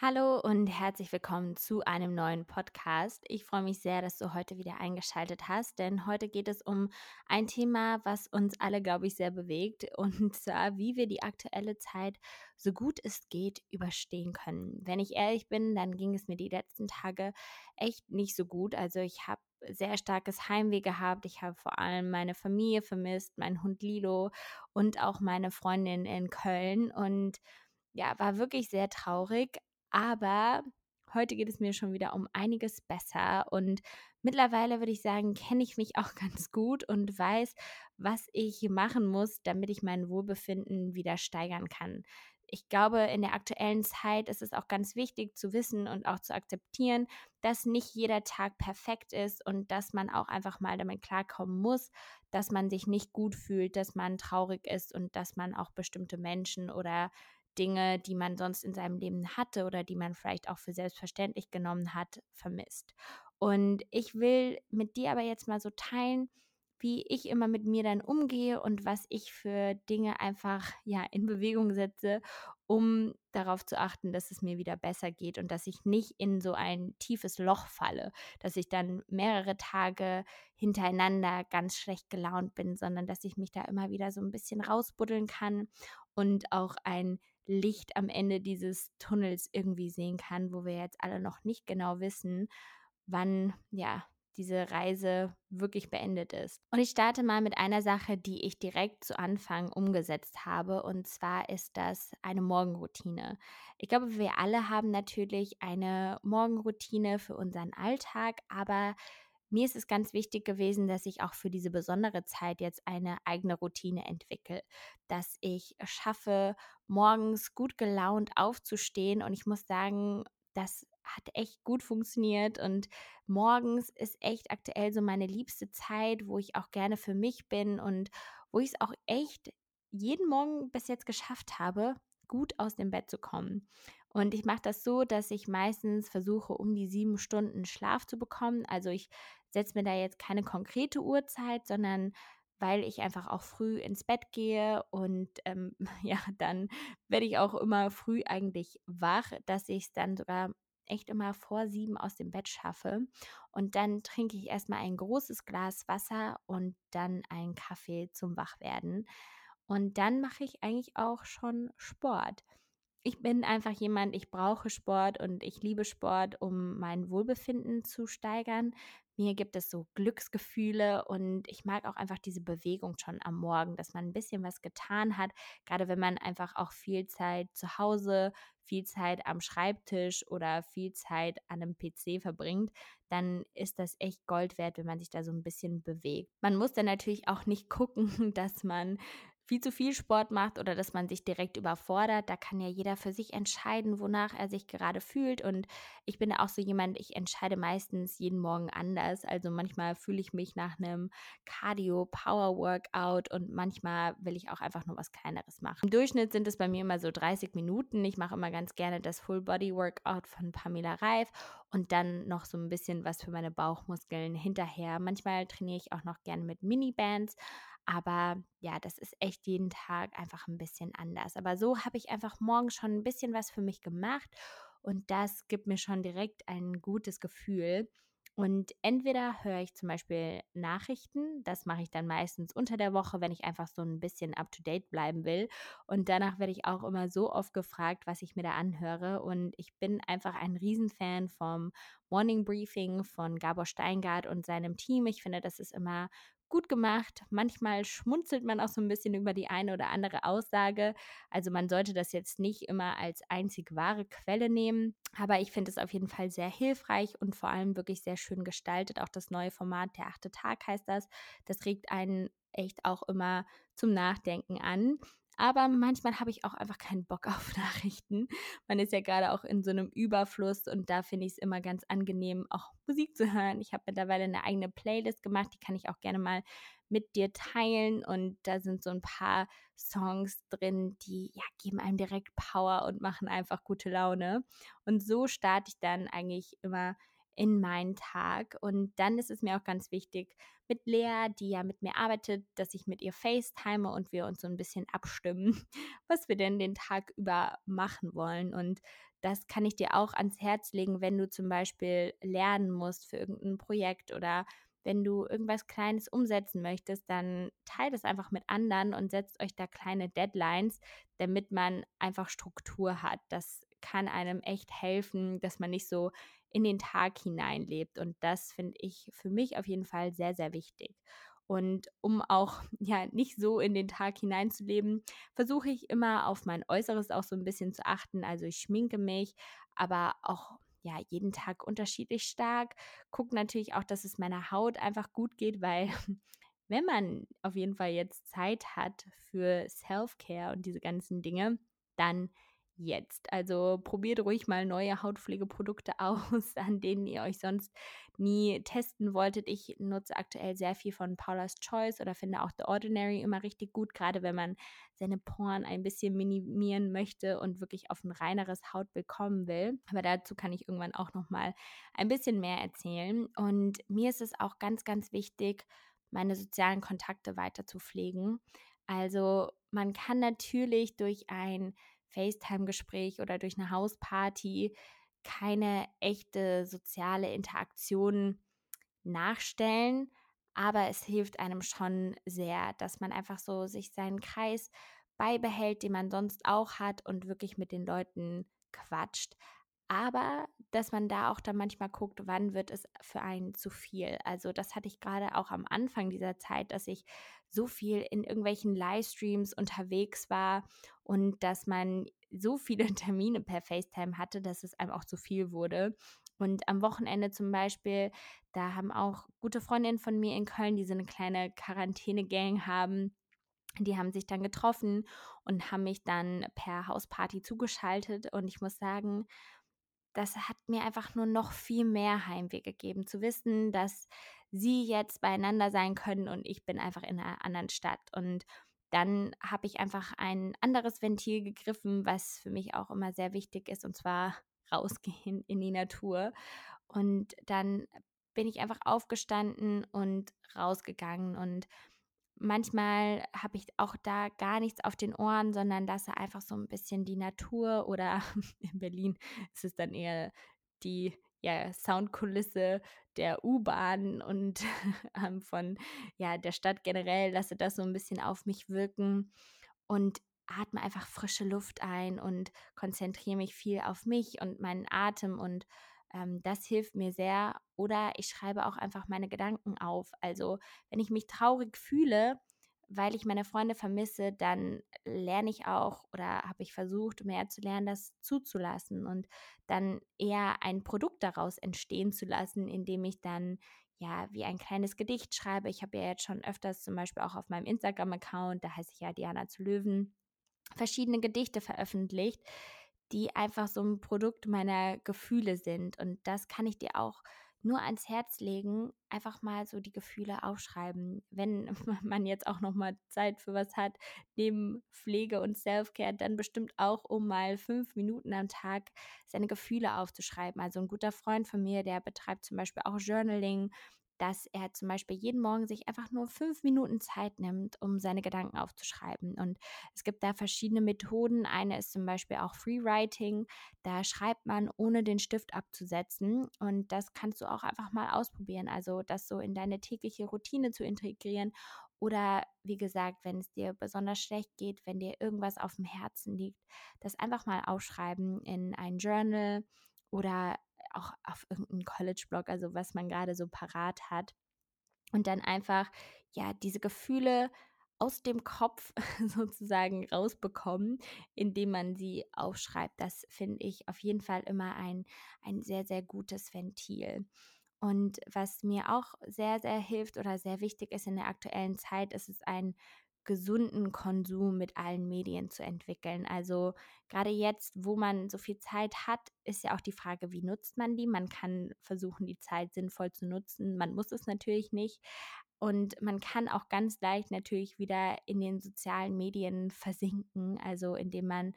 Hallo und herzlich willkommen zu einem neuen Podcast. Ich freue mich sehr, dass du heute wieder eingeschaltet hast, denn heute geht es um ein Thema, was uns alle, glaube ich, sehr bewegt, und zwar, wie wir die aktuelle Zeit so gut es geht überstehen können. Wenn ich ehrlich bin, dann ging es mir die letzten Tage echt nicht so gut. Also ich habe sehr starkes Heimweh gehabt. Ich habe vor allem meine Familie vermisst, meinen Hund Lilo und auch meine Freundin in Köln und ja, war wirklich sehr traurig. Aber heute geht es mir schon wieder um einiges besser und mittlerweile würde ich sagen, kenne ich mich auch ganz gut und weiß, was ich machen muss, damit ich mein Wohlbefinden wieder steigern kann. Ich glaube, in der aktuellen Zeit ist es auch ganz wichtig zu wissen und auch zu akzeptieren, dass nicht jeder Tag perfekt ist und dass man auch einfach mal damit klarkommen muss, dass man sich nicht gut fühlt, dass man traurig ist und dass man auch bestimmte Menschen oder Dinge, die man sonst in seinem Leben hatte oder die man vielleicht auch für selbstverständlich genommen hat, vermisst. Und ich will mit dir aber jetzt mal so teilen, wie ich immer mit mir dann umgehe und was ich für Dinge einfach ja in Bewegung setze, um darauf zu achten, dass es mir wieder besser geht und dass ich nicht in so ein tiefes Loch falle, dass ich dann mehrere Tage hintereinander ganz schlecht gelaunt bin, sondern dass ich mich da immer wieder so ein bisschen rausbuddeln kann und auch ein Licht am Ende dieses Tunnels irgendwie sehen kann, wo wir jetzt alle noch nicht genau wissen, wann ja diese Reise wirklich beendet ist. Und ich starte mal mit einer Sache, die ich direkt zu Anfang umgesetzt habe. Und zwar ist das eine Morgenroutine. Ich glaube, wir alle haben natürlich eine Morgenroutine für unseren Alltag, aber mir ist es ganz wichtig gewesen, dass ich auch für diese besondere Zeit jetzt eine eigene Routine entwickle, dass ich schaffe, morgens gut gelaunt aufzustehen. Und ich muss sagen, das hat echt gut funktioniert und morgens ist echt aktuell so meine liebste Zeit, wo ich auch gerne für mich bin und wo ich es auch echt jeden Morgen bis jetzt geschafft habe, gut aus dem Bett zu kommen. Und ich mache das so, dass ich meistens versuche, um die sieben Stunden Schlaf zu bekommen. Also ich setze mir da jetzt keine konkrete Uhrzeit, sondern weil ich einfach auch früh ins Bett gehe und ähm, ja, dann werde ich auch immer früh eigentlich wach, dass ich es dann sogar echt immer vor sieben aus dem Bett schaffe. Und dann trinke ich erstmal ein großes Glas Wasser und dann einen Kaffee zum Wachwerden. Und dann mache ich eigentlich auch schon Sport ich bin einfach jemand, ich brauche Sport und ich liebe Sport, um mein Wohlbefinden zu steigern. Mir gibt es so Glücksgefühle und ich mag auch einfach diese Bewegung schon am Morgen, dass man ein bisschen was getan hat, gerade wenn man einfach auch viel Zeit zu Hause, viel Zeit am Schreibtisch oder viel Zeit an einem PC verbringt, dann ist das echt Gold wert, wenn man sich da so ein bisschen bewegt. Man muss dann natürlich auch nicht gucken, dass man viel zu viel Sport macht oder dass man sich direkt überfordert. Da kann ja jeder für sich entscheiden, wonach er sich gerade fühlt. Und ich bin auch so jemand, ich entscheide meistens jeden Morgen anders. Also manchmal fühle ich mich nach einem Cardio-Power-Workout und manchmal will ich auch einfach nur was Kleineres machen. Im Durchschnitt sind es bei mir immer so 30 Minuten. Ich mache immer ganz gerne das Full-Body-Workout von Pamela Reif und dann noch so ein bisschen was für meine Bauchmuskeln hinterher. Manchmal trainiere ich auch noch gerne mit Mini-Bands. Aber ja, das ist echt jeden Tag einfach ein bisschen anders. Aber so habe ich einfach morgen schon ein bisschen was für mich gemacht und das gibt mir schon direkt ein gutes Gefühl. Und entweder höre ich zum Beispiel Nachrichten, das mache ich dann meistens unter der Woche, wenn ich einfach so ein bisschen up-to-date bleiben will. Und danach werde ich auch immer so oft gefragt, was ich mir da anhöre. Und ich bin einfach ein Riesenfan vom Morning Briefing von Gabor Steingart und seinem Team. Ich finde, das ist immer gut gemacht. Manchmal schmunzelt man auch so ein bisschen über die eine oder andere Aussage. Also man sollte das jetzt nicht immer als einzig wahre Quelle nehmen. Aber ich finde es auf jeden Fall sehr hilfreich und vor allem wirklich sehr schön gestaltet. Auch das neue Format, der achte Tag heißt das. Das regt einen echt auch immer zum Nachdenken an. Aber manchmal habe ich auch einfach keinen Bock auf Nachrichten. Man ist ja gerade auch in so einem Überfluss und da finde ich es immer ganz angenehm, auch Musik zu hören. Ich habe mittlerweile eine eigene Playlist gemacht, die kann ich auch gerne mal mit dir teilen und da sind so ein paar Songs drin, die ja geben einem direkt Power und machen einfach gute Laune. Und so starte ich dann eigentlich immer in meinen Tag. Und dann ist es mir auch ganz wichtig, mit Lea, die ja mit mir arbeitet, dass ich mit ihr FaceTime und wir uns so ein bisschen abstimmen, was wir denn den Tag über machen wollen. Und das kann ich dir auch ans Herz legen, wenn du zum Beispiel lernen musst für irgendein Projekt oder wenn du irgendwas Kleines umsetzen möchtest, dann teilt es einfach mit anderen und setzt euch da kleine Deadlines, damit man einfach Struktur hat. Das kann einem echt helfen, dass man nicht so in den Tag hineinlebt. Und das finde ich für mich auf jeden Fall sehr, sehr wichtig. Und um auch ja nicht so in den Tag hineinzuleben, versuche ich immer auf mein Äußeres auch so ein bisschen zu achten. Also ich schminke mich, aber auch ja jeden Tag unterschiedlich stark. Gucke natürlich auch, dass es meiner Haut einfach gut geht, weil wenn man auf jeden Fall jetzt Zeit hat für Self-Care und diese ganzen Dinge, dann jetzt. Also probiert ruhig mal neue Hautpflegeprodukte aus, an denen ihr euch sonst nie testen wolltet. Ich nutze aktuell sehr viel von Paula's Choice oder finde auch The Ordinary immer richtig gut, gerade wenn man seine Poren ein bisschen minimieren möchte und wirklich auf ein reineres Hautbild kommen will. Aber dazu kann ich irgendwann auch noch mal ein bisschen mehr erzählen. Und mir ist es auch ganz, ganz wichtig, meine sozialen Kontakte weiter zu pflegen. Also man kann natürlich durch ein FaceTime-Gespräch oder durch eine Hausparty keine echte soziale Interaktion nachstellen. Aber es hilft einem schon sehr, dass man einfach so sich seinen Kreis beibehält, den man sonst auch hat und wirklich mit den Leuten quatscht. Aber dass man da auch dann manchmal guckt, wann wird es für einen zu viel. Also das hatte ich gerade auch am Anfang dieser Zeit, dass ich so viel in irgendwelchen Livestreams unterwegs war und dass man so viele Termine per FaceTime hatte, dass es einem auch zu viel wurde. Und am Wochenende zum Beispiel, da haben auch gute Freundinnen von mir in Köln, die so eine kleine Quarantäne-Gang haben, die haben sich dann getroffen und haben mich dann per Hausparty zugeschaltet. Und ich muss sagen, das hat mir einfach nur noch viel mehr Heimweh gegeben, zu wissen, dass sie jetzt beieinander sein können und ich bin einfach in einer anderen Stadt. Und dann habe ich einfach ein anderes Ventil gegriffen, was für mich auch immer sehr wichtig ist, und zwar rausgehen in die Natur. Und dann bin ich einfach aufgestanden und rausgegangen und manchmal habe ich auch da gar nichts auf den Ohren, sondern lasse einfach so ein bisschen die Natur oder in Berlin ist es dann eher die ja, Soundkulisse der U-Bahn und ähm, von ja, der Stadt generell, lasse das so ein bisschen auf mich wirken und atme einfach frische Luft ein und konzentriere mich viel auf mich und meinen Atem und ähm, das hilft mir sehr. Oder ich schreibe auch einfach meine Gedanken auf. Also wenn ich mich traurig fühle, weil ich meine Freunde vermisse, dann lerne ich auch oder habe ich versucht, mehr zu lernen, das zuzulassen und dann eher ein Produkt daraus entstehen zu lassen, indem ich dann ja wie ein kleines Gedicht schreibe. Ich habe ja jetzt schon öfters zum Beispiel auch auf meinem Instagram-Account, da heiße ich ja Diana zu Löwen, verschiedene Gedichte veröffentlicht, die einfach so ein Produkt meiner Gefühle sind. Und das kann ich dir auch nur ans Herz legen, einfach mal so die Gefühle aufschreiben. Wenn man jetzt auch noch mal Zeit für was hat, neben Pflege und Selfcare, dann bestimmt auch, um mal fünf Minuten am Tag seine Gefühle aufzuschreiben. Also ein guter Freund von mir, der betreibt zum Beispiel auch Journaling dass er zum Beispiel jeden Morgen sich einfach nur fünf Minuten Zeit nimmt, um seine Gedanken aufzuschreiben. Und es gibt da verschiedene Methoden. Eine ist zum Beispiel auch Freewriting. Da schreibt man, ohne den Stift abzusetzen. Und das kannst du auch einfach mal ausprobieren. Also das so in deine tägliche Routine zu integrieren. Oder wie gesagt, wenn es dir besonders schlecht geht, wenn dir irgendwas auf dem Herzen liegt, das einfach mal aufschreiben in ein Journal oder auch auf irgendeinem College-Blog, also was man gerade so parat hat. Und dann einfach, ja, diese Gefühle aus dem Kopf sozusagen rausbekommen, indem man sie aufschreibt. Das finde ich auf jeden Fall immer ein, ein sehr, sehr gutes Ventil. Und was mir auch sehr, sehr hilft oder sehr wichtig ist in der aktuellen Zeit, ist es ein gesunden Konsum mit allen Medien zu entwickeln. Also gerade jetzt, wo man so viel Zeit hat, ist ja auch die Frage, wie nutzt man die? Man kann versuchen, die Zeit sinnvoll zu nutzen. Man muss es natürlich nicht. Und man kann auch ganz leicht natürlich wieder in den sozialen Medien versinken, also indem man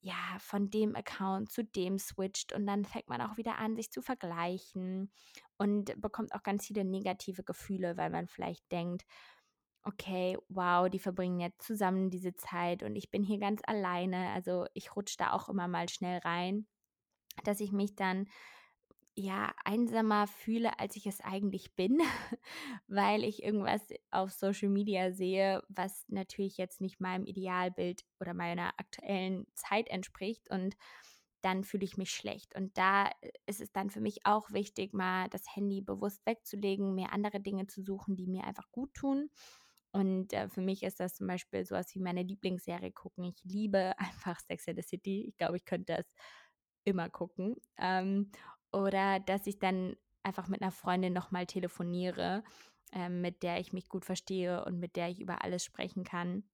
ja von dem Account zu dem switcht und dann fängt man auch wieder an, sich zu vergleichen und bekommt auch ganz viele negative Gefühle, weil man vielleicht denkt, okay, wow, die verbringen jetzt zusammen diese Zeit und ich bin hier ganz alleine. Also ich rutsche da auch immer mal schnell rein. dass ich mich dann ja einsamer fühle, als ich es eigentlich bin, weil ich irgendwas auf Social Media sehe, was natürlich jetzt nicht meinem Idealbild oder meiner aktuellen Zeit entspricht und dann fühle ich mich schlecht. Und da ist es dann für mich auch wichtig, mal das Handy bewusst wegzulegen, mir andere Dinge zu suchen, die mir einfach gut tun. Und äh, für mich ist das zum Beispiel sowas wie meine Lieblingsserie gucken. Ich liebe einfach Sex and the City. Ich glaube, ich könnte das immer gucken. Ähm, oder dass ich dann einfach mit einer Freundin nochmal telefoniere, äh, mit der ich mich gut verstehe und mit der ich über alles sprechen kann.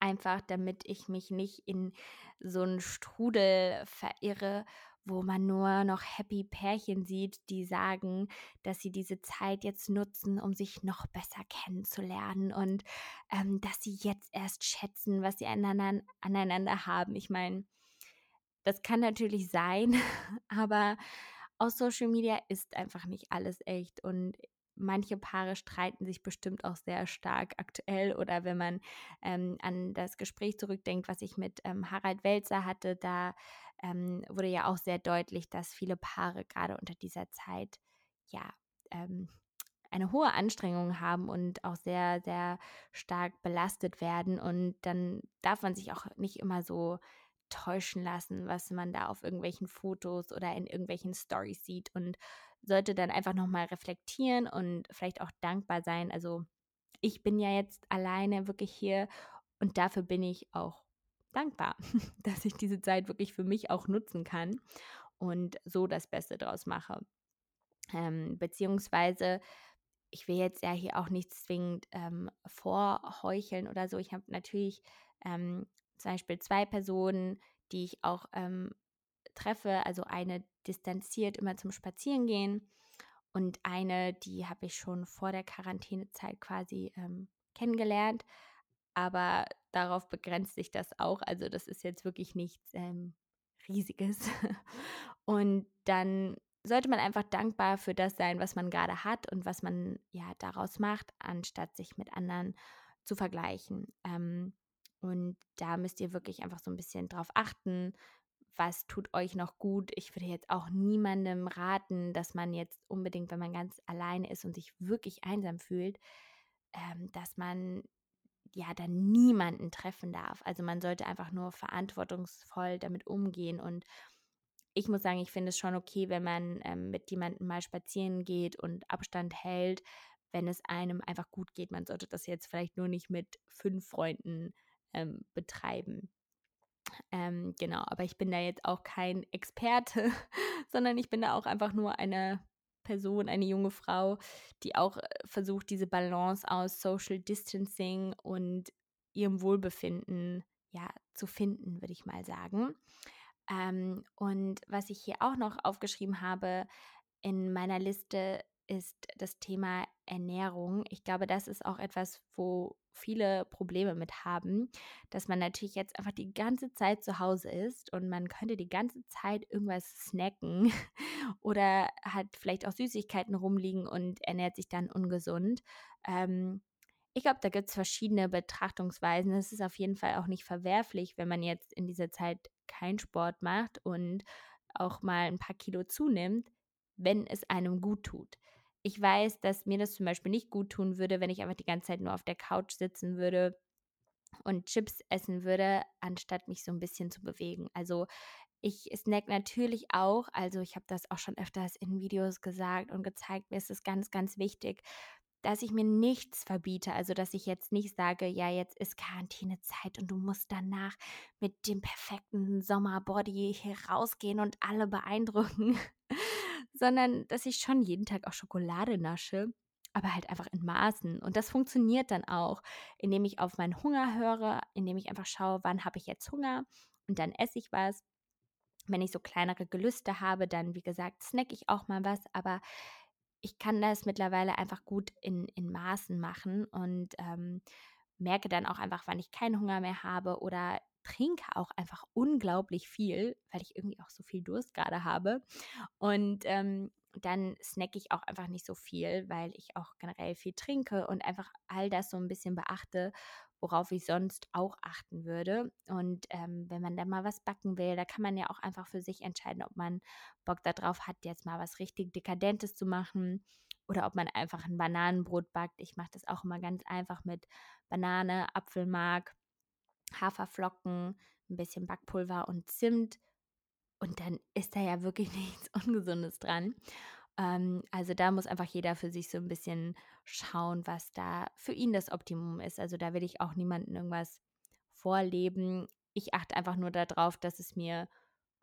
Einfach damit ich mich nicht in so einen Strudel verirre, wo man nur noch happy Pärchen sieht, die sagen, dass sie diese Zeit jetzt nutzen, um sich noch besser kennenzulernen und ähm, dass sie jetzt erst schätzen, was sie aneinander, aneinander haben. Ich meine, das kann natürlich sein, aber aus Social Media ist einfach nicht alles echt und manche Paare streiten sich bestimmt auch sehr stark aktuell oder wenn man ähm, an das Gespräch zurückdenkt, was ich mit ähm, Harald Welzer hatte, da ähm, wurde ja auch sehr deutlich, dass viele Paare gerade unter dieser Zeit ja ähm, eine hohe Anstrengung haben und auch sehr, sehr stark belastet werden. Und dann darf man sich auch nicht immer so täuschen lassen, was man da auf irgendwelchen Fotos oder in irgendwelchen Stories sieht und sollte dann einfach nochmal reflektieren und vielleicht auch dankbar sein. Also ich bin ja jetzt alleine wirklich hier und dafür bin ich auch dankbar, dass ich diese Zeit wirklich für mich auch nutzen kann und so das Beste draus mache. Ähm, beziehungsweise ich will jetzt ja hier auch nicht zwingend ähm, vorheucheln oder so. Ich habe natürlich ähm, zum Beispiel zwei Personen, die ich auch ähm, treffe. Also eine distanziert immer zum Spazierengehen und eine, die habe ich schon vor der Quarantänezeit quasi ähm, kennengelernt. Aber darauf begrenzt sich das auch. Also das ist jetzt wirklich nichts ähm, Riesiges. Und dann sollte man einfach dankbar für das sein, was man gerade hat und was man ja daraus macht, anstatt sich mit anderen zu vergleichen. Ähm, und da müsst ihr wirklich einfach so ein bisschen drauf achten, was tut euch noch gut. Ich würde jetzt auch niemandem raten, dass man jetzt unbedingt, wenn man ganz alleine ist und sich wirklich einsam fühlt, ähm, dass man ja dann niemanden treffen darf. Also man sollte einfach nur verantwortungsvoll damit umgehen und ich muss sagen, ich finde es schon okay, wenn man ähm, mit jemandem mal spazieren geht und Abstand hält, wenn es einem einfach gut geht. Man sollte das jetzt vielleicht nur nicht mit fünf Freunden ähm, betreiben. Ähm, genau, aber ich bin da jetzt auch kein Experte, sondern ich bin da auch einfach nur eine Person, eine junge Frau, die auch äh, versucht, diese Balance aus Social Distancing und ihrem Wohlbefinden ja zu finden, würde ich mal sagen. Ähm, und was ich hier auch noch aufgeschrieben habe in meiner Liste ist das Thema Ernährung. Ich glaube, das ist auch etwas, wo viele Probleme mit haben, dass man natürlich jetzt einfach die ganze Zeit zu Hause ist und man könnte die ganze Zeit irgendwas snacken oder hat vielleicht auch Süßigkeiten rumliegen und ernährt sich dann ungesund. Ähm, ich glaube, da gibt es verschiedene Betrachtungsweisen. Es ist auf jeden Fall auch nicht verwerflich, wenn man jetzt in dieser Zeit keinen Sport macht und auch mal ein paar Kilo zunimmt, wenn es einem gut tut ich weiß, dass mir das zum Beispiel nicht gut tun würde, wenn ich einfach die ganze Zeit nur auf der Couch sitzen würde und Chips essen würde, anstatt mich so ein bisschen zu bewegen. Also ich snack natürlich auch, also ich habe das auch schon öfters in Videos gesagt und gezeigt, mir ist es ganz, ganz wichtig, dass ich mir nichts verbiete. Also dass ich jetzt nicht sage, ja, jetzt ist Quarantänezeit und du musst danach mit dem perfekten Sommerbody hier rausgehen und alle beeindrucken sondern dass ich schon jeden Tag auch Schokolade nasche, aber halt einfach in Maßen. Und das funktioniert dann auch, indem ich auf meinen Hunger höre, indem ich einfach schaue, wann habe ich jetzt Hunger und dann esse ich was. Wenn ich so kleinere Gelüste habe, dann, wie gesagt, snack ich auch mal was, aber ich kann das mittlerweile einfach gut in, in Maßen machen und ähm, merke dann auch einfach, wann ich keinen Hunger mehr habe oder trinke auch einfach unglaublich viel, weil ich irgendwie auch so viel Durst gerade habe. Und ähm, dann snacke ich auch einfach nicht so viel, weil ich auch generell viel trinke und einfach all das so ein bisschen beachte. worauf ich sonst auch achten würde. Und ähm, wenn man da mal was backen will, da kann man ja auch einfach für sich entscheiden, ob man Bock darauf hat, jetzt mal was richtig Dekadentes zu machen oder ob man einfach ein Bananenbrot backt. Ich mache das auch immer ganz einfach mit Banane, Apfelmark, Haferflocken, ein bisschen Backpulver und Zimt. Und dann ist da ja wirklich nichts Ungesundes dran. Ähm, also da muss einfach jeder für sich so ein bisschen schauen, was da für ihn das Optimum ist. Also da will ich auch niemandem irgendwas vorleben. Ich achte einfach nur darauf, dass es mir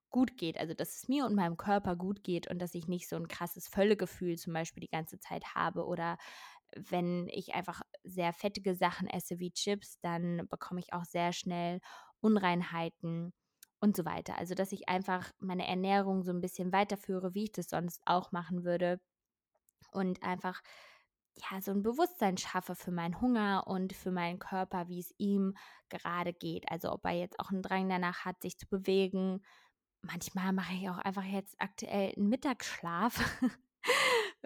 gut geht, also dass es mir und meinem Körper gut geht und dass ich nicht so ein krasses Völlegefühl zum Beispiel die ganze Zeit habe oder wenn ich einfach sehr fettige Sachen esse wie Chips, dann bekomme ich auch sehr schnell Unreinheiten und so weiter. Also, dass ich einfach meine Ernährung so ein bisschen weiterführe, wie ich das sonst auch machen würde und einfach ja, so ein Bewusstsein schaffe für meinen Hunger und für meinen Körper, wie es ihm gerade geht. Also, ob er jetzt auch einen Drang danach hat, sich zu bewegen. Manchmal mache ich auch einfach jetzt aktuell einen Mittagsschlaf.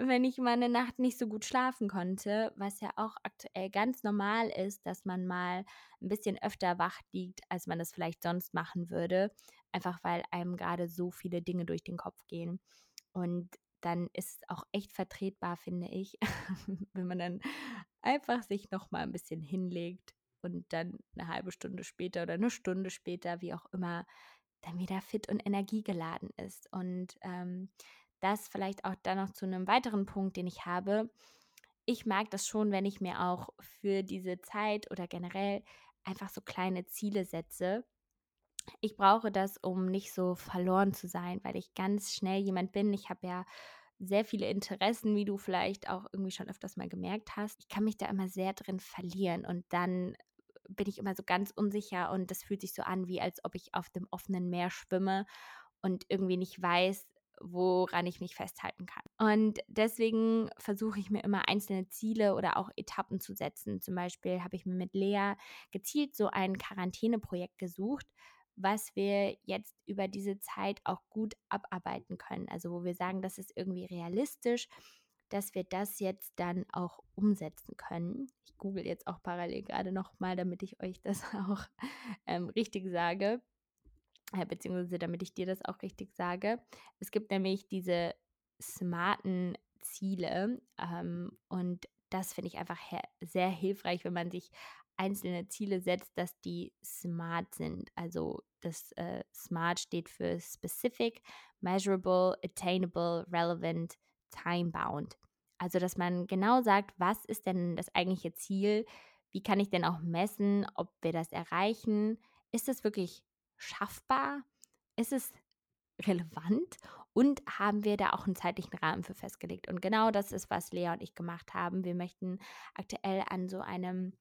wenn ich mal eine Nacht nicht so gut schlafen konnte, was ja auch aktuell ganz normal ist, dass man mal ein bisschen öfter wach liegt, als man das vielleicht sonst machen würde, einfach weil einem gerade so viele Dinge durch den Kopf gehen. Und dann ist es auch echt vertretbar, finde ich, wenn man dann einfach sich noch mal ein bisschen hinlegt und dann eine halbe Stunde später oder eine Stunde später, wie auch immer, dann wieder fit und energiegeladen ist. Und ähm, das vielleicht auch dann noch zu einem weiteren Punkt, den ich habe. Ich mag das schon, wenn ich mir auch für diese Zeit oder generell einfach so kleine Ziele setze. Ich brauche das, um nicht so verloren zu sein, weil ich ganz schnell jemand bin. Ich habe ja sehr viele Interessen, wie du vielleicht auch irgendwie schon öfters mal gemerkt hast. Ich kann mich da immer sehr drin verlieren und dann bin ich immer so ganz unsicher und das fühlt sich so an, wie als ob ich auf dem offenen Meer schwimme und irgendwie nicht weiß, woran ich mich festhalten kann. Und deswegen versuche ich mir immer einzelne Ziele oder auch Etappen zu setzen. Zum Beispiel habe ich mir mit Lea gezielt so ein Quarantäneprojekt gesucht, was wir jetzt über diese Zeit auch gut abarbeiten können. Also wo wir sagen, das ist irgendwie realistisch, dass wir das jetzt dann auch umsetzen können. Ich google jetzt auch parallel gerade nochmal, damit ich euch das auch ähm, richtig sage beziehungsweise damit ich dir das auch richtig sage. Es gibt nämlich diese smarten Ziele ähm, und das finde ich einfach sehr hilfreich, wenn man sich einzelne Ziele setzt, dass die smart sind. Also das äh, SMART steht für Specific, Measurable, Attainable, Relevant, Time-Bound. Also dass man genau sagt, was ist denn das eigentliche Ziel? Wie kann ich denn auch messen, ob wir das erreichen? Ist es wirklich schaffbar? Ist es relevant? Und haben wir da auch einen zeitlichen Rahmen für festgelegt? Und genau das ist, was Lea und ich gemacht haben. Wir möchten aktuell an so einem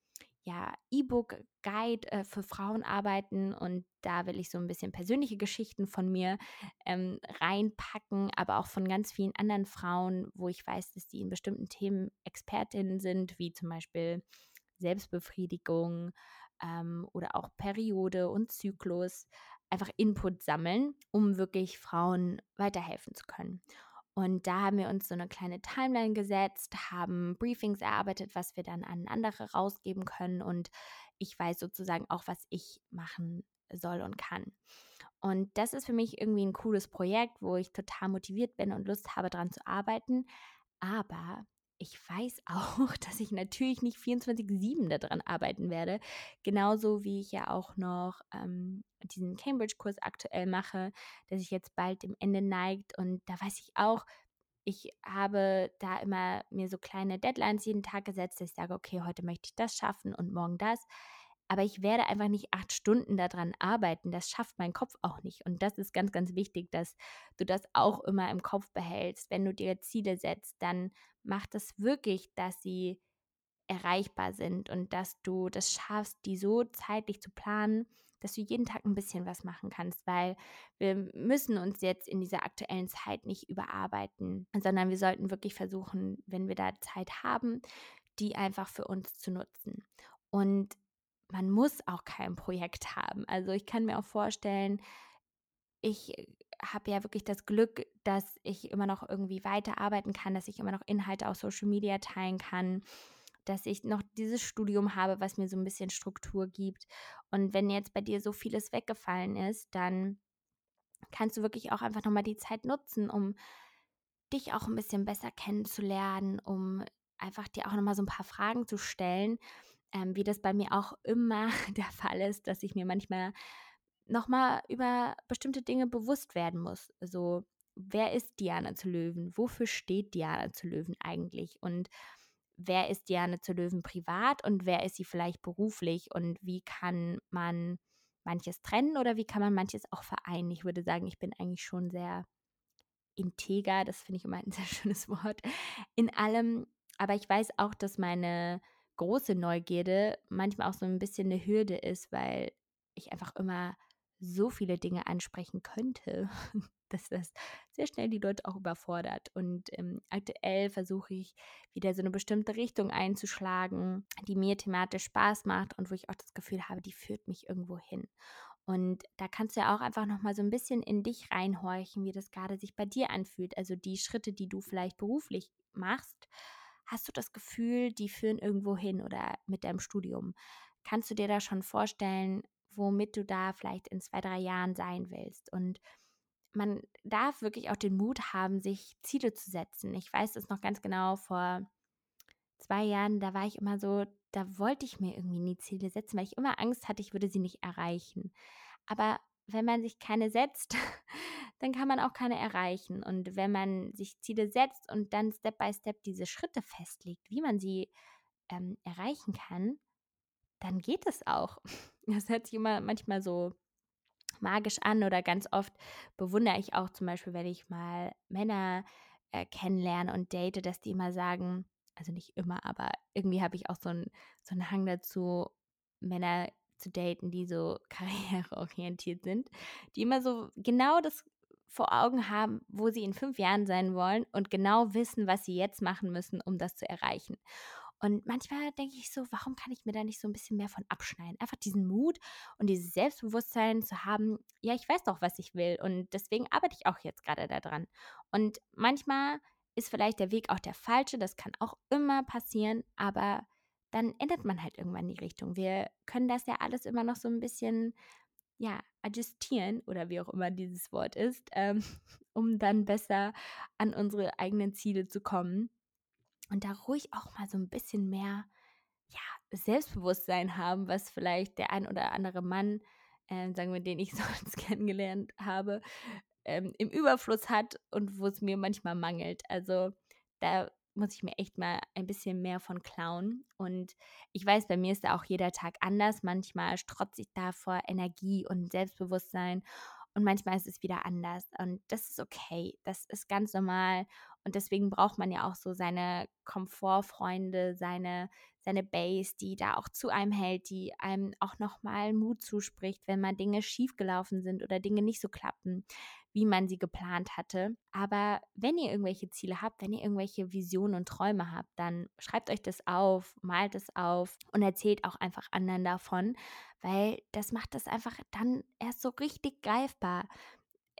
ja, E-Book-Guide äh, für Frauen arbeiten und da will ich so ein bisschen persönliche Geschichten von mir ähm, reinpacken, aber auch von ganz vielen anderen Frauen, wo ich weiß, dass die in bestimmten Themen Expertinnen sind, wie zum Beispiel Selbstbefriedigung, ähm, oder auch Periode und Zyklus einfach Input sammeln, um wirklich Frauen weiterhelfen zu können. Und da haben wir uns so eine kleine Timeline gesetzt, haben Briefings erarbeitet, was wir dann an andere rausgeben können. Und ich weiß sozusagen auch, was ich machen soll und kann. Und das ist für mich irgendwie ein cooles Projekt, wo ich total motiviert bin und Lust habe, daran zu arbeiten. Aber ich weiß auch, dass ich natürlich nicht 24-7 daran arbeiten werde. Genauso wie ich ja auch noch ähm, diesen Cambridge-Kurs aktuell mache, der sich jetzt bald dem Ende neigt. Und da weiß ich auch, ich habe da immer mir so kleine Deadlines jeden Tag gesetzt, dass ich sage, okay, heute möchte ich das schaffen und morgen das. Aber ich werde einfach nicht acht Stunden daran arbeiten. Das schafft mein Kopf auch nicht. Und das ist ganz, ganz wichtig, dass du das auch immer im Kopf behältst. Wenn du dir Ziele setzt, dann mach das wirklich, dass sie erreichbar sind und dass du das schaffst, die so zeitlich zu planen, dass du jeden Tag ein bisschen was machen kannst, weil wir müssen uns jetzt in dieser aktuellen Zeit nicht überarbeiten, sondern wir sollten wirklich versuchen, wenn wir da Zeit haben, die einfach für uns zu nutzen. Und man muss auch kein Projekt haben. Also ich kann mir auch vorstellen, ich habe ja wirklich das Glück, dass ich immer noch irgendwie weiterarbeiten kann, dass ich immer noch Inhalte auf Social Media teilen kann, dass ich noch dieses Studium habe, was mir so ein bisschen Struktur gibt. Und wenn jetzt bei dir so vieles weggefallen ist, dann kannst du wirklich auch einfach nochmal die Zeit nutzen, um dich auch ein bisschen besser kennenzulernen, um einfach dir auch nochmal so ein paar Fragen zu stellen, ähm, wie das bei mir auch immer der Fall ist, dass ich mir manchmal nochmal über bestimmte Dinge bewusst werden muss. So, wer ist Diana zu Löwen? Wofür steht Diana zu Löwen eigentlich? Und wer ist Diana zu Löwen privat und wer ist sie vielleicht beruflich? Und wie kann man manches trennen oder wie kann man manches auch vereinen? Ich würde sagen, ich bin eigentlich schon sehr integer, das finde ich immer ein sehr schönes Wort, in allem. Aber ich weiß auch, dass meine große Neugierde manchmal auch so ein bisschen eine Hürde ist, weil ich einfach immer so viele Dinge ansprechen könnte, dass das sehr schnell die Leute auch überfordert. Und ähm, aktuell versuche ich wieder so eine bestimmte Richtung einzuschlagen, die mir thematisch Spaß macht und wo ich auch das Gefühl habe, die führt mich irgendwo hin. Und da kannst du ja auch einfach nochmal so ein bisschen in dich reinhorchen, wie das gerade sich bei dir anfühlt. Also die Schritte, die du vielleicht beruflich machst, hast du das Gefühl, die führen irgendwo hin oder mit deinem Studium? Kannst du dir da schon vorstellen, womit du da vielleicht in zwei, drei Jahren sein willst? Und man darf wirklich auch den Mut haben, sich Ziele zu setzen. Ich weiß das noch ganz genau, vor zwei Jahren, da war ich immer so, da wollte ich mir irgendwie nie Ziele setzen, weil ich immer Angst hatte, ich würde sie nicht erreichen. Aber wenn man sich keine setzt, dann kann man auch keine erreichen. Und wenn man sich Ziele setzt und dann Step by Step diese Schritte festlegt, wie man sie ähm, erreichen kann, dann geht es auch. Das hört sich immer manchmal so magisch an oder ganz oft bewundere ich auch zum Beispiel, wenn ich mal Männer äh, kennenlerne und date, dass die immer sagen, also nicht immer, aber irgendwie habe ich auch so einen so einen Hang dazu, Männer zu daten, die so karriereorientiert sind, die immer so genau das vor Augen haben, wo sie in fünf Jahren sein wollen und genau wissen, was sie jetzt machen müssen, um das zu erreichen. Und manchmal denke ich so, warum kann ich mir da nicht so ein bisschen mehr von abschneiden? Einfach diesen Mut und dieses Selbstbewusstsein zu haben, ja, ich weiß doch, was ich will und deswegen arbeite ich auch jetzt gerade daran. Und manchmal ist vielleicht der Weg auch der falsche, das kann auch immer passieren, aber dann ändert man halt irgendwann die Richtung. Wir können das ja alles immer noch so ein bisschen, ja, adjustieren oder wie auch immer dieses Wort ist, ähm, um dann besser an unsere eigenen Ziele zu kommen und da ruhig auch mal so ein bisschen mehr ja, Selbstbewusstsein haben, was vielleicht der ein oder andere Mann, äh, sagen wir, den ich sonst kennengelernt habe, ähm, im Überfluss hat und wo es mir manchmal mangelt. Also da muss ich mir echt mal ein bisschen mehr von klauen. Und ich weiß, bei mir ist da auch jeder Tag anders. Manchmal strotze ich da vor Energie und Selbstbewusstsein und manchmal ist es wieder anders. Und das ist okay. Das ist ganz normal. Und deswegen braucht man ja auch so seine Komfortfreunde, seine, seine Base, die da auch zu einem hält, die einem auch nochmal Mut zuspricht, wenn mal Dinge schiefgelaufen sind oder Dinge nicht so klappen, wie man sie geplant hatte. Aber wenn ihr irgendwelche Ziele habt, wenn ihr irgendwelche Visionen und Träume habt, dann schreibt euch das auf, malt es auf und erzählt auch einfach anderen davon, weil das macht das einfach dann erst so richtig greifbar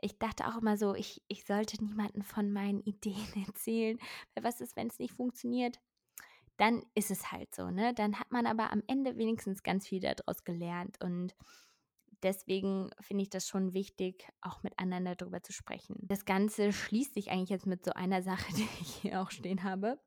ich dachte auch immer so, ich, ich sollte niemanden von meinen Ideen erzählen, weil was ist, wenn es nicht funktioniert? Dann ist es halt so, ne? Dann hat man aber am Ende wenigstens ganz viel daraus gelernt und deswegen finde ich das schon wichtig, auch mit anderen darüber zu sprechen. Das Ganze schließt sich eigentlich jetzt mit so einer Sache, die ich hier auch stehen habe.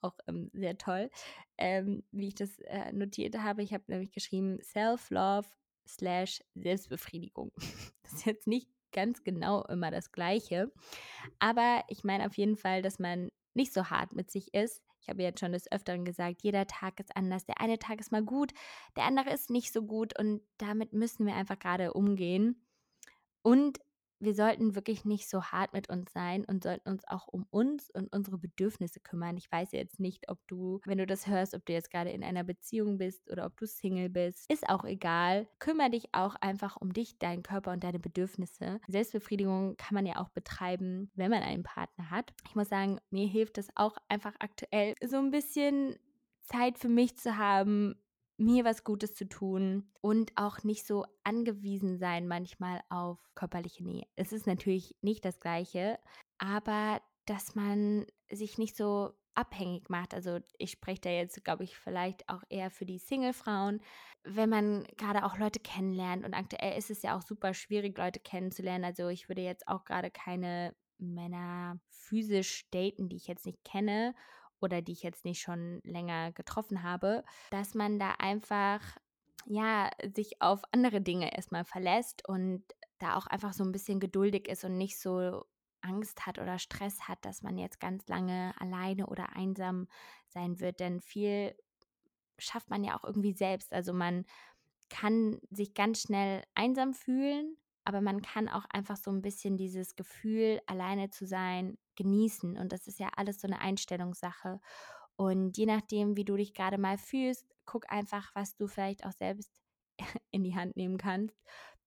Auch ähm, sehr toll, ähm, wie ich das äh, notiert habe. Ich habe nämlich geschrieben Self-Love slash Selbstbefriedigung. Das ist jetzt nicht ganz genau immer das Gleiche. Aber ich meine auf jeden Fall, dass man nicht so hart mit sich ist. Ich habe jetzt schon des Öfteren gesagt, jeder Tag ist anders. Der eine Tag ist mal gut, der andere ist nicht so gut und damit müssen wir einfach gerade umgehen. Und wir sollten wirklich nicht so hart mit uns sein und sollten uns auch um uns und unsere Bedürfnisse kümmern. Ich weiß jetzt nicht, ob du, wenn du das hörst, ob du jetzt gerade in einer Beziehung bist oder ob du Single bist. Ist auch egal. Kümmer dich auch einfach um dich, deinen Körper und deine Bedürfnisse. Selbstbefriedigung kann man ja auch betreiben, wenn man einen Partner hat. Ich muss sagen, mir hilft es auch einfach aktuell so ein bisschen Zeit für mich zu haben, mir was Gutes zu tun und auch nicht so angewiesen sein manchmal auf körperliche Nähe. Es ist natürlich nicht das gleiche, aber dass man sich nicht so abhängig macht. Also ich spreche da jetzt, glaube ich, vielleicht auch eher für die Single-Frauen, wenn man gerade auch Leute kennenlernt. Und aktuell ist es ja auch super schwierig, Leute kennenzulernen. Also ich würde jetzt auch gerade keine Männer physisch daten, die ich jetzt nicht kenne oder die ich jetzt nicht schon länger getroffen habe, dass man da einfach ja sich auf andere Dinge erstmal verlässt und da auch einfach so ein bisschen geduldig ist und nicht so Angst hat oder Stress hat, dass man jetzt ganz lange alleine oder einsam sein wird. Denn viel schafft man ja auch irgendwie selbst. Also man kann sich ganz schnell einsam fühlen, aber man kann auch einfach so ein bisschen dieses Gefühl, alleine zu sein, genießen. Und das ist ja alles so eine Einstellungssache. Und je nachdem, wie du dich gerade mal fühlst, guck einfach, was du vielleicht auch selbst in die Hand nehmen kannst,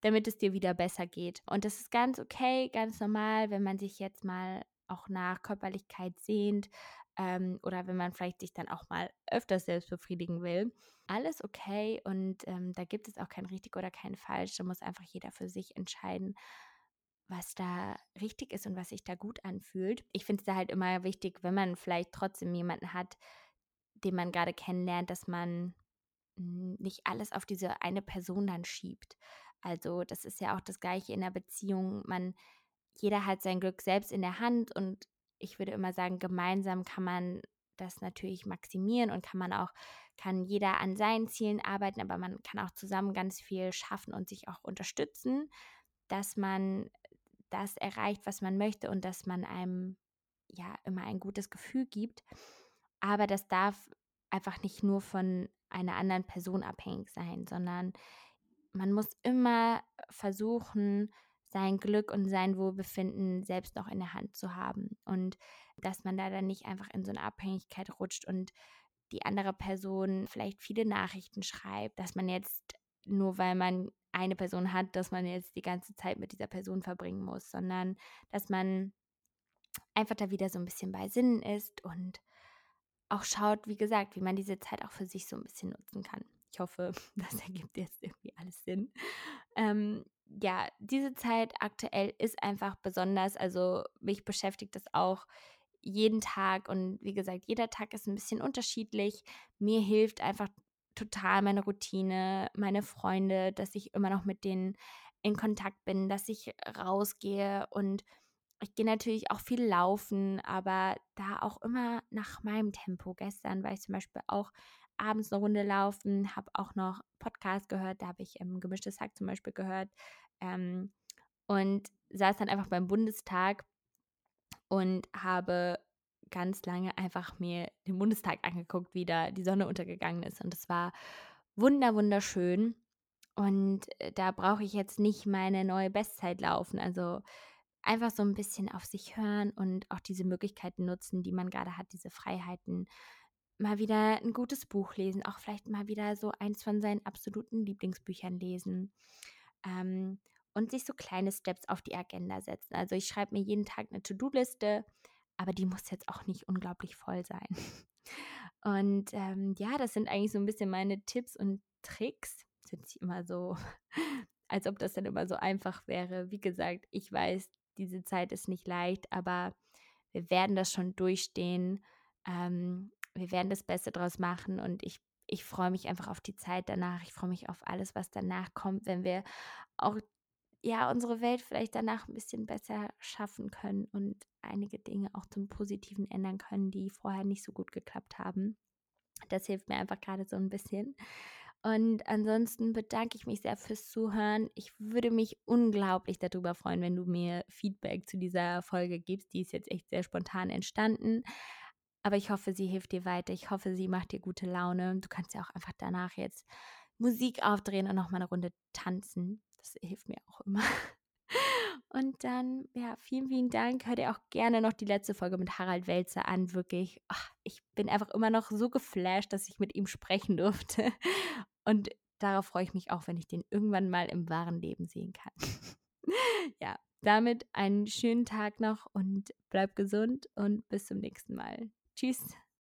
damit es dir wieder besser geht. Und das ist ganz okay, ganz normal, wenn man sich jetzt mal auch nach Körperlichkeit sehnt ähm, oder wenn man vielleicht sich dann auch mal öfters selbst befriedigen will. Alles okay und ähm, da gibt es auch kein richtig oder kein falsch. Da muss einfach jeder für sich entscheiden, was da richtig ist und was sich da gut anfühlt. Ich finde es da halt immer wichtig, wenn man vielleicht trotzdem jemanden hat, den man gerade kennenlernt, dass man nicht alles auf diese eine Person dann schiebt. Also das ist ja auch das gleiche in der Beziehung. Man, jeder hat sein Glück selbst in der Hand und ich würde immer sagen, gemeinsam kann man das natürlich maximieren und kann man auch, kann jeder an seinen Zielen arbeiten, aber man kann auch zusammen ganz viel schaffen und sich auch unterstützen, dass man das erreicht, was man möchte und dass man einem ja immer ein gutes Gefühl gibt. Aber das darf einfach nicht nur von einer anderen Person abhängig sein, sondern man muss immer versuchen, sein Glück und sein Wohlbefinden selbst noch in der Hand zu haben. Und dass man da dann nicht einfach in so eine Abhängigkeit rutscht und die andere Person vielleicht viele Nachrichten schreibt, dass man jetzt nur weil man eine Person hat, dass man jetzt die ganze Zeit mit dieser Person verbringen muss, sondern dass man einfach da wieder so ein bisschen bei Sinnen ist und auch schaut, wie gesagt, wie man diese Zeit auch für sich so ein bisschen nutzen kann. Ich hoffe, das ergibt jetzt irgendwie alles Sinn. Ähm, ja, diese Zeit aktuell ist einfach besonders. Also mich beschäftigt das auch jeden Tag und wie gesagt, jeder Tag ist ein bisschen unterschiedlich. Mir hilft einfach total meine Routine, meine Freunde, dass ich immer noch mit denen in Kontakt bin, dass ich rausgehe und ich gehe natürlich auch viel laufen, aber da auch immer nach meinem Tempo. Gestern war ich zum Beispiel auch abends eine Runde laufen, habe auch noch Podcast gehört, da habe ich ähm, Gemischtes Hack zum Beispiel gehört ähm, und saß dann einfach beim Bundestag und habe ganz lange einfach mir den Bundestag angeguckt, wie da die Sonne untergegangen ist und es war wunder wunderschön und äh, da brauche ich jetzt nicht meine neue Bestzeit laufen, also einfach so ein bisschen auf sich hören und auch diese Möglichkeiten nutzen, die man gerade hat, diese Freiheiten mal wieder ein gutes Buch lesen, auch vielleicht mal wieder so eins von seinen absoluten Lieblingsbüchern lesen. Ähm, und sich so kleine Steps auf die Agenda setzen. Also ich schreibe mir jeden Tag eine To-Do-Liste, aber die muss jetzt auch nicht unglaublich voll sein. Und ähm, ja, das sind eigentlich so ein bisschen meine Tipps und Tricks. Sind sie immer so, als ob das dann immer so einfach wäre. Wie gesagt, ich weiß, diese Zeit ist nicht leicht, aber wir werden das schon durchstehen. Ähm, wir werden das Beste draus machen und ich, ich freue mich einfach auf die Zeit danach. Ich freue mich auf alles, was danach kommt, wenn wir auch ja unsere Welt vielleicht danach ein bisschen besser schaffen können und einige Dinge auch zum Positiven ändern können, die vorher nicht so gut geklappt haben. Das hilft mir einfach gerade so ein bisschen. Und ansonsten bedanke ich mich sehr fürs Zuhören. Ich würde mich unglaublich darüber freuen, wenn du mir Feedback zu dieser Folge gibst. Die ist jetzt echt sehr spontan entstanden. Aber ich hoffe, sie hilft dir weiter. Ich hoffe, sie macht dir gute Laune. Du kannst ja auch einfach danach jetzt Musik aufdrehen und nochmal eine Runde tanzen. Das hilft mir auch immer. Und dann, ja, vielen, vielen Dank. Hör dir auch gerne noch die letzte Folge mit Harald Welzer an. Wirklich, ach, ich bin einfach immer noch so geflasht, dass ich mit ihm sprechen durfte. Und darauf freue ich mich auch, wenn ich den irgendwann mal im wahren Leben sehen kann. ja, damit einen schönen Tag noch und bleib gesund und bis zum nächsten Mal. Tschüss.